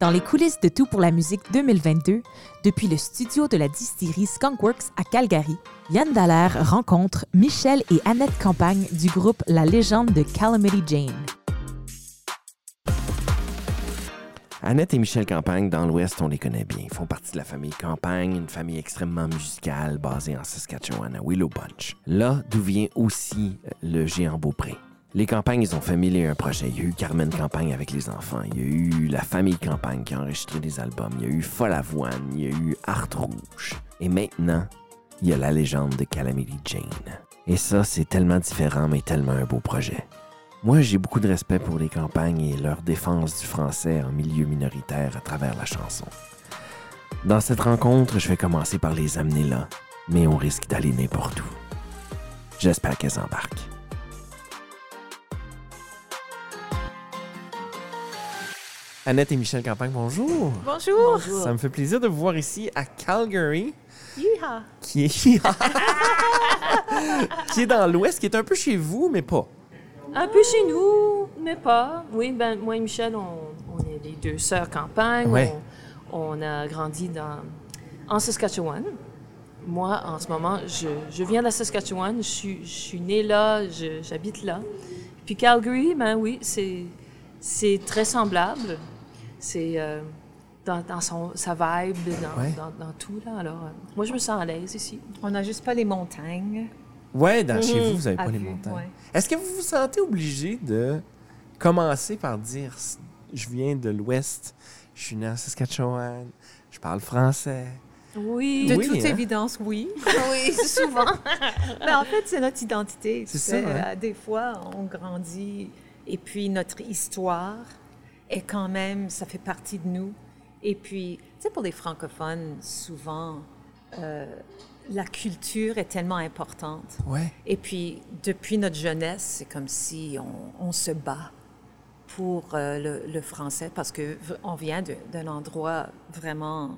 Dans les coulisses de Tout pour la musique 2022, depuis le studio de la distillerie Skunkworks à Calgary, Yann Dallaire rencontre Michel et Annette Campagne du groupe La Légende de Calamity Jane. Annette et Michel Campagne, dans l'Ouest, on les connaît bien. Ils font partie de la famille Campagne, une famille extrêmement musicale basée en Saskatchewan, à Willow Bunch. Là d'où vient aussi le géant Beaupré. Les campagnes, ils ont fait mille et un projets. Il y a eu Carmen Campagne avec les enfants. Il y a eu la famille Campagne qui a enregistré des albums. Il y a eu Folle Avoine. Il y a eu Art Rouge. Et maintenant, il y a la légende de Calamity Jane. Et ça, c'est tellement différent, mais tellement un beau projet. Moi, j'ai beaucoup de respect pour les campagnes et leur défense du français en milieu minoritaire à travers la chanson. Dans cette rencontre, je vais commencer par les amener là, mais on risque d'aller n'importe où. J'espère qu'elles embarquent. Annette et Michel Campagne, bonjour. Bonjour! Ça me fait plaisir de vous voir ici à Calgary, Yeehaw. qui est, qui est dans l'ouest, qui est un peu chez vous, mais pas. Un peu chez nous, mais pas. Oui, ben moi et Michel, on, on est les deux sœurs campagne. Ouais. On, on a grandi dans, en Saskatchewan. Moi, en ce moment, je, je viens de la Saskatchewan. Je suis, je suis née là, j'habite là. Puis Calgary, ben oui, c'est, c'est très semblable. C'est euh, dans, dans son, sa vibe, dans, Ouais. dans, dans tout. Là. Alors, euh, moi, je me sens à l'aise ici. On n'a juste pas les montagnes. Ouais, dans, chez Mhm. vous, vous n'avez pas les montagnes. ouais. Est-ce que vous vous sentez obligé de commencer par dire je viens de l'ouest, je suis né en Saskatchewan, je parle français? Oui. De Oui, toute hein? évidence, oui. oui, souvent. Mais en fait, c'est notre identité. C'est ça, hein? Euh, Des fois, on grandit et puis notre histoire est quand même, ça fait partie de nous. Et puis, tu sais, pour les francophones, souvent, euh, la culture est tellement importante. Ouais. Et puis, depuis notre jeunesse, c'est comme si on, on se bat pour euh, le, le français parce que v- on vient d'un endroit vraiment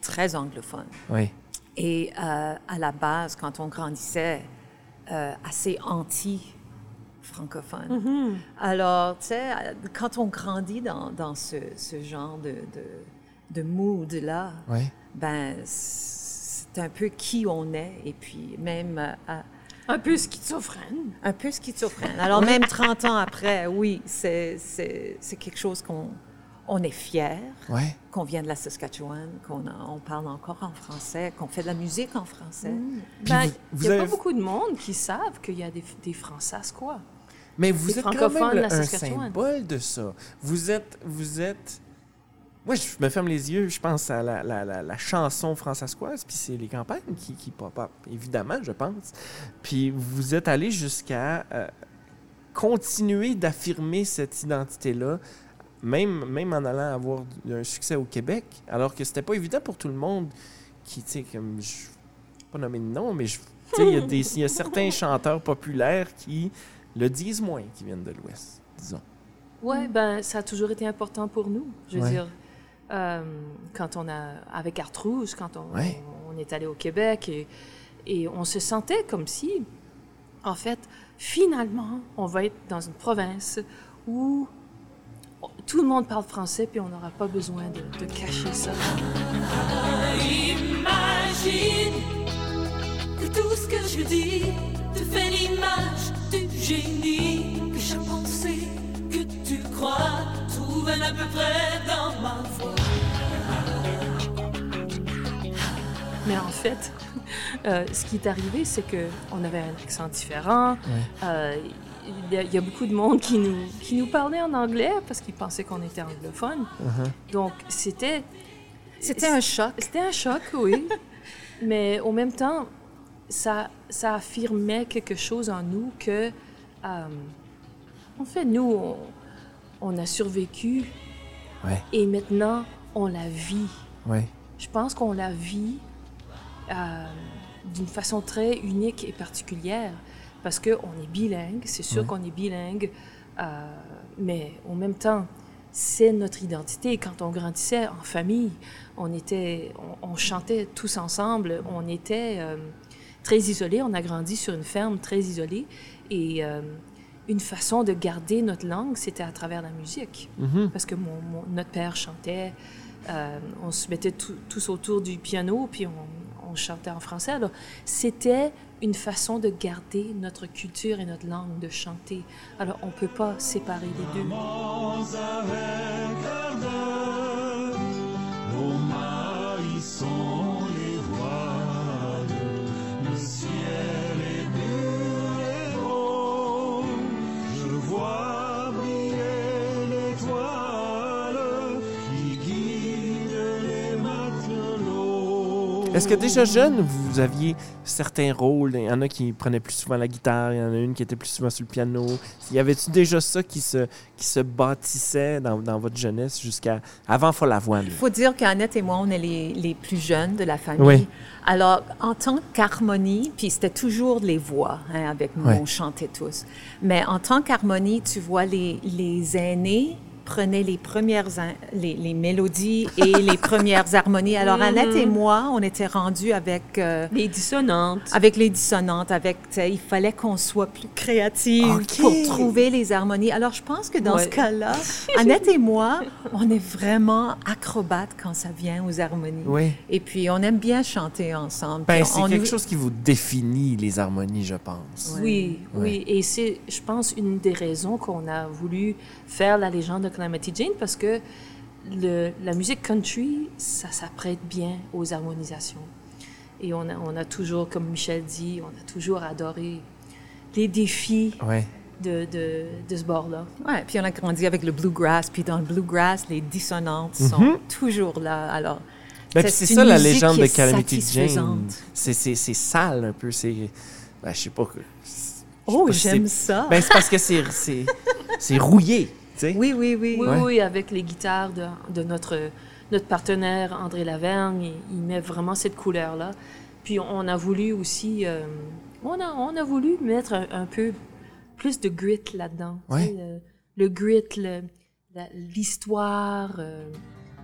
très anglophone. Oui. Et euh, à la base, quand on grandissait, assez anti-francophone. Alors, tu sais, quand on grandit dans, dans ce, ce genre de, de, de mood-là, ben, c'est un peu qui on est. Et puis, même euh, à- Un peu schizophrène. un peu schizophrène. Alors, même 30 ans après, oui, c'est c'est- c'est quelque chose qu'on on est fier, Ouais. qu'on vient de la Saskatchewan, qu'on on parle encore en français, qu'on fait de la musique en français. Ben, vous- vous il n'y a avez- pas beaucoup de monde qui savent qu'il y a des, des Françaisquois. Mais vous êtes quand même le- un symbole de ça. Vous êtes, vous êtes. Moi, je me ferme les yeux, je pense à la, la, la, la chanson françaiscoise, puis c'est les campagnes qui, qui pop-up, évidemment, je pense. Puis vous êtes allé jusqu'à euh, continuer d'affirmer cette identité-là, même, même en allant avoir un succès au Québec, alors que c'était pas évident pour tout le monde qui, tu sais, comme. Je vais pas nommer de nom, mais il y y a certains chanteurs populaires qui le disent moins, qui viennent de l'Ouest, disons. Oui, ben, ça a toujours été important pour nous. Je veux Ouais. dire, euh, quand on a, avec Art Rouge, quand on, Ouais. on est allé au Québec, et, et on se sentait comme si, en fait, finalement, on va être dans une province où tout le monde parle français, puis on n'aura pas besoin de, de cacher ça. Imagine que tout ce que je dis te fait l'image génie. Que chaque pensée que tu crois trouve à peu près dans ma voix. Mais en fait, euh, ce qui est arrivé, c'est que on avait un accent différent. Euh, il y, a- il y a beaucoup de monde qui nous, qui nous parlait en anglais parce qu'ils pensaient qu'on était anglophone. Donc, c'était... C'était un choc. C'était un choc, oui. Mais en même temps, ça, ça affirmait quelque chose en nous que... euh, en fait, nous, on, on a survécu Ouais, et maintenant, on la vit. ouais. Je pense qu'on la vit euh, d'une façon très unique et particulière parce qu'on est bilingue, c'est sûr Ouais. qu'on est bilingue, euh, mais en même temps, c'est notre identité. Quand on grandissait en famille, on, était, on, on chantait tous ensemble, on était euh, très isolés, on a grandi sur une ferme très isolée et, euh, une façon de garder notre langue, c'était à travers la musique. Mhm. Parce que mon, mon- notre père chantait, euh, on se mettait tout- tous autour du piano, puis on, on chantait en français. Alors, c'était une façon de garder notre culture et notre langue, de chanter. Alors, on ne peut pas séparer les deux. avec ardeur, nos mailles sont Est-ce que déjà jeune, vous aviez certains rôles? Il y en a qui prenaient plus souvent la guitare, il y en a une qui était plus souvent sur le piano. Y avait-tu déjà ça qui se, qui se bâtissait dans, dans votre jeunesse jusqu'à avant Follavoine? Il faut dire qu'Annette et moi, on est les, les plus jeunes de la famille. Oui. Alors, en tant qu'harmonie, puis c'était toujours les voix, hein, avec nous, on chantait tous. Mais en tant qu'harmonie, tu vois, les, les aînés prenaient les premières les, les mélodies et les premières harmonies. Alors, Annette et moi, on était rendus avec... euh, Les dissonantes. avec les dissonantes, avec, il fallait qu'on soit plus créative Ok. pour trouver les harmonies. Alors, je pense que dans Ouais. ce cas-là, Annette et moi, on est vraiment acrobates quand ça vient aux harmonies. Oui. Et puis, on aime bien chanter ensemble. Ben, c'est quelque nous- chose qui vous définit, les harmonies, je pense. Oui, Ouais. oui. Et c'est, je pense, une des raisons qu'on a voulu faire la légende de Calamity Jane parce que le, la musique country, ça s'apprête bien aux harmonisations. Et on a, on a toujours, comme Michel dit, on a toujours adoré les défis Ouais. de, de, de ce bord-là. Ouais, puis on a grandi avec le bluegrass. Puis dans le bluegrass, les dissonantes sont toujours là. Alors, Ben, c'est ça la musique légende qui de est Calamity Jane. satisfaisante. C'est, sale un peu. C'est, ben, je sais pas. que- je sais oh, j'aime ça. Ben, c'est parce que c'est, c'est, c'est rouillé. sais? oui, oui, oui. Oui, Ouais. oui, avec les guitares de, de notre, notre partenaire André Lavergne, il, il met vraiment cette couleur-là. Puis on a voulu aussi, euh, on, a, on a voulu mettre un, un peu plus de grit là-dedans. tu Ouais. sais, Le, le grit, le- la- l'histoire. euh,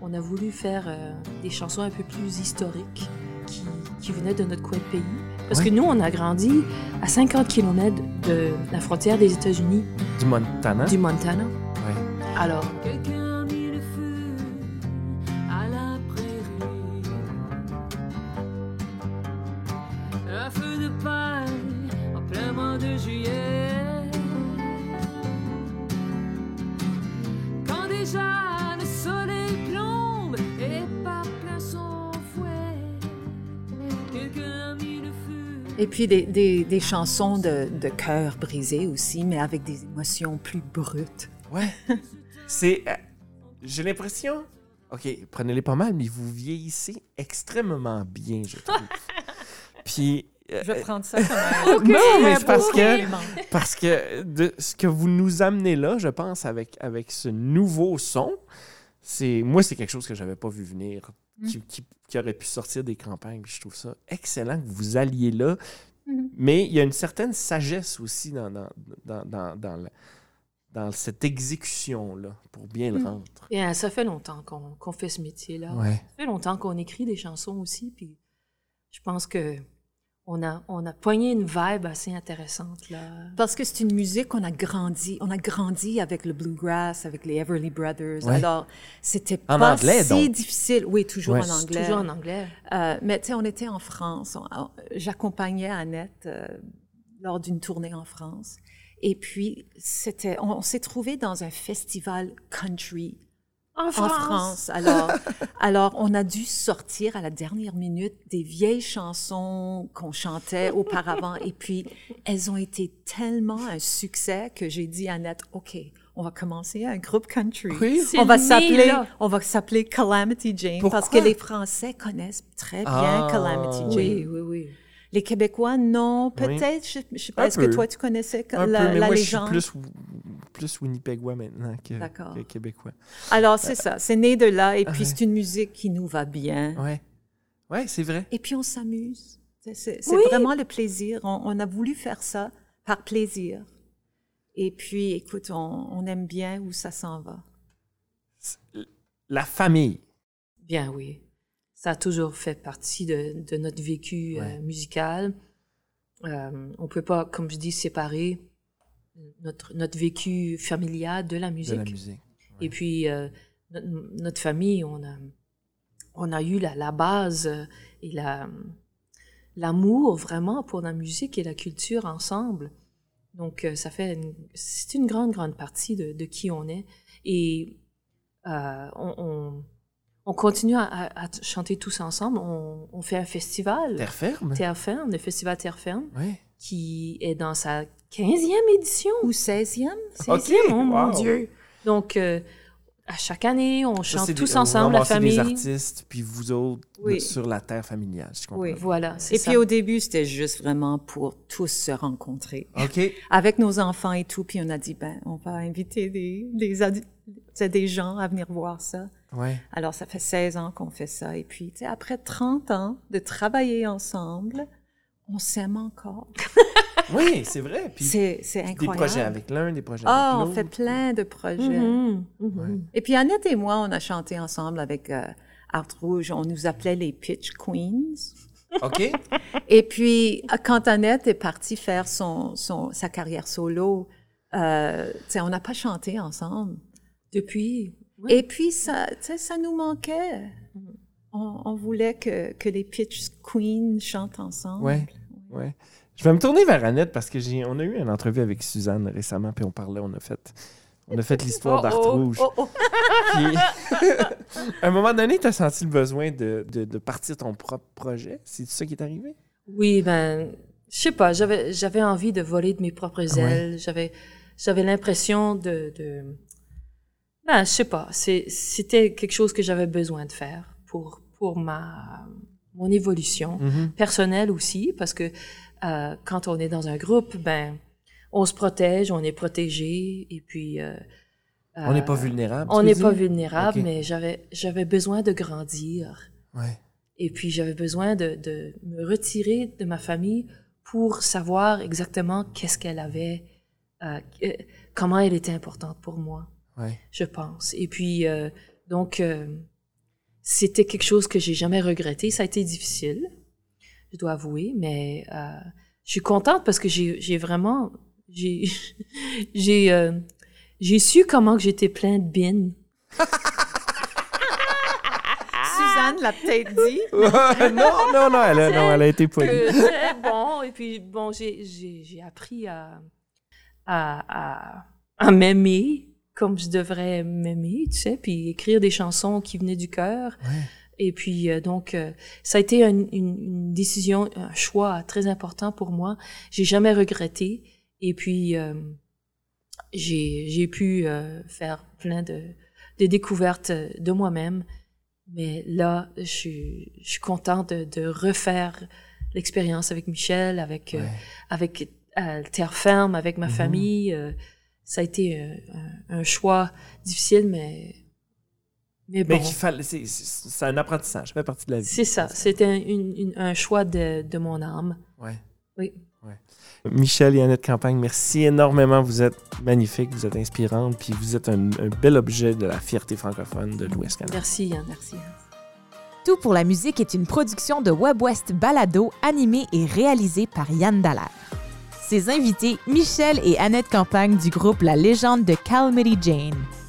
on a voulu faire euh, des chansons un peu plus historiques qui, qui venaient de notre coin de pays. Parce Ouais. que nous, on a grandi à 50 km de la frontière des États-Unis, Du Montana. du Montana. Alors, Quelqu'un a mis le feu à la prairie. Un feu de paille en plein mois de juillet. Quand déjà le soleil plombe et par plein son fouet. Quelqu'un a mis le feu. Et puis des, des, des chansons de, de cœur brisé aussi, mais avec des émotions plus brutes. Ouais. C'est. euh, J'ai l'impression. OK, prenez-les pas mal, mais vous vieillissez extrêmement bien, je trouve. Puis. euh, Je vais prendre ça comme un... non, mais c'est parce que, parce que de ce que vous nous amenez là, je pense, avec, avec ce nouveau son, c'est moi, c'est quelque chose que j'avais pas vu venir, qui, qui- qui aurait pu sortir des campagnes. Puis je trouve ça excellent que vous alliez là. Mais il y a une certaine sagesse aussi dans, dans, dans, dans, dans la- dans cette exécution-là, pour bien le rendre. Et, euh, ça fait longtemps qu'on fait ce métier-là. Ouais. Ça fait longtemps qu'on écrit des chansons aussi, puis je pense que on a, on a poigné une vibe assez intéressante, là. Parce que c'est une musique qu'on a grandi, on a grandi avec le bluegrass, avec les Everly Brothers. Ouais. Alors, c'était En pas anglais, si donc. difficile. Oui, toujours Ouais. en anglais. Toujours en anglais. Euh, mais tu sais, on était en France. J'accompagnais Annette euh, lors d'une tournée en France. Et puis, c'était, on, on s'est trouvé dans un festival country En en France. Alors, alors, on a dû sortir à la dernière minute des vieilles chansons qu'on chantait auparavant. Et puis, elles ont été tellement un succès que j'ai dit à Annette, OK, on va commencer un groupe country. Oui. C'est On va s'appeler, on va s'appeler Calamity Jane parce que les Français connaissent très bien Ah. Calamity Jane. Oui, oui. Les Québécois, non, peut-être. Je, je sais pas. Est-ce que toi tu connaissais la, peu, mais la moi, légende je suis plus, plus Winnipegois maintenant que, que québécois. Alors c'est ça, c'est né de là et puis Ouais. c'est une musique qui nous va bien. Ouais. Ouais, c'est vrai. Et puis on s'amuse. C'est- Oui. vraiment le plaisir. On, on a voulu faire ça par plaisir. Et puis, écoute, on, on aime bien où ça s'en va. La famille. Bien, oui. Ça a toujours fait partie de, de notre vécu euh, musical. Euh, on peut pas, comme je dis, séparer notre, notre vécu familial de la De musique. la musique. Et puis, euh, notre, notre famille, on a, on a eu la, la base euh, et la, l'amour vraiment pour la musique et la culture ensemble. Donc, euh, ça fait une, c'est une grande, grande partie de, de qui on est. Et euh, on, on, on continue à, à- à chanter tous ensemble. On, on fait un festival, Terre ferme? Terre Ferme, le festival Terre Ferme, Oui. qui est dans sa 15e édition. Ou 16e? C'est Ok, oh mon wow. Dieu. Donc, euh, à chaque année, on Ça, chante tous des- ensemble, la famille. des artistes, puis vous autres, Oui. sur la terre familiale, si je comprends. Oui. Voilà, Et ça. puis au début, c'était juste vraiment pour tous se rencontrer. OK. Avec nos enfants et tout, puis on a dit, ben, on va inviter des, des, adi- tu sais, des gens à venir voir ça. Ouais. Alors, ça fait 16 ans qu'on fait ça. Et puis, tu sais, après 30 ans de travailler ensemble, on s'aime encore. Oui, c'est vrai. Puis C'est c'est des incroyable. projets avec l'un, des projets Ah, avec on l'autre. fait plein de projets. Mhm, mhm. Ouais. Et puis Annette et moi, on a chanté ensemble avec euh, Art Rouge. On nous appelait les Pitch Queens. OK. Et puis, quand Annette est partie faire son, son, sa carrière solo, euh, tu sais, on n'a pas chanté ensemble. Depuis. Ouais. Et puis, ça, tu sais, ça nous manquait. On, on voulait que, que les Pitch Queens chantent ensemble. Ouais. Ouais. Je vais me tourner vers Annette parce que j'ai, on a eu une entrevue avec Suzanne récemment, puis on parlait, on a fait, on a fait l'histoire Oh, d'Art oh, Rouge. oh, oh. Puis, à un moment donné, tu as senti le besoin de, de, de partir ton propre projet? C'est ça qui est arrivé? Oui, ben, je sais pas, j'avais, j'avais envie de voler de mes propres Ouais. ailes. J'avais, j'avais l'impression de, de, ben, je sais pas, c'était quelque chose que j'avais besoin de faire pour, pour ma, mon évolution Mhm. personnelle aussi, parce que euh, quand on est dans un groupe, ben, on se protège, on est protégé, et puis. euh, On n'est pas euh, vulnérable. On n'est pas vulnérable, mais j'avais, j'avais besoin de grandir. Ouais. Et puis j'avais besoin de, de me retirer de ma famille pour savoir exactement qu'est-ce qu'elle avait, euh, comment elle était importante pour moi, Ouais. je pense. Et puis euh, donc euh, c'était quelque chose que j'ai jamais regretté. Ça a été difficile, je dois avouer, mais euh, je suis contente parce que j'ai j'ai vraiment j'ai j'ai euh, j'ai su comment que j'étais plein de bines. Suzanne l'a peut-être dit. non, non, non, elle a, non, elle a été polie. bon. Et puis, bon, j'ai, j'ai, j'ai appris à, à, à, à m'aimer comme je devrais m'aimer, tu sais, puis écrire des chansons qui venaient du cœur. Ouais. Et puis, euh, donc, euh, ça a été une, une, une décision, un choix très important pour moi. J'ai jamais regretté. Et puis, euh, j'ai, j'ai pu euh, faire plein de, de découvertes de moi-même. Mais là, je suis, je suis contente de, de refaire l'expérience avec Michel, avec, euh, Ouais. avec euh, Terre Ferme, avec ma Mhm. famille. Ça a été euh, un, un choix difficile, mais, mais bon. Mais fallait, c'est, c'est, un apprentissage, ça fait partie de la vie. C'est ça. C'était un, une- une- un choix de, de mon âme. Ouais. Oui. Michel et Annette Campagne, merci énormément. Vous êtes magnifiques, vous êtes inspirantes, puis vous êtes un, un bel objet de la fierté francophone de l'Ouest Canada. Merci, Yann. Merci. Tout pour la musique est une production de WebWest Balado, animée et réalisée par Yann Dallaire. Ses invités, Michel et Annette Campagne du groupe La Légende de Calamity Jane.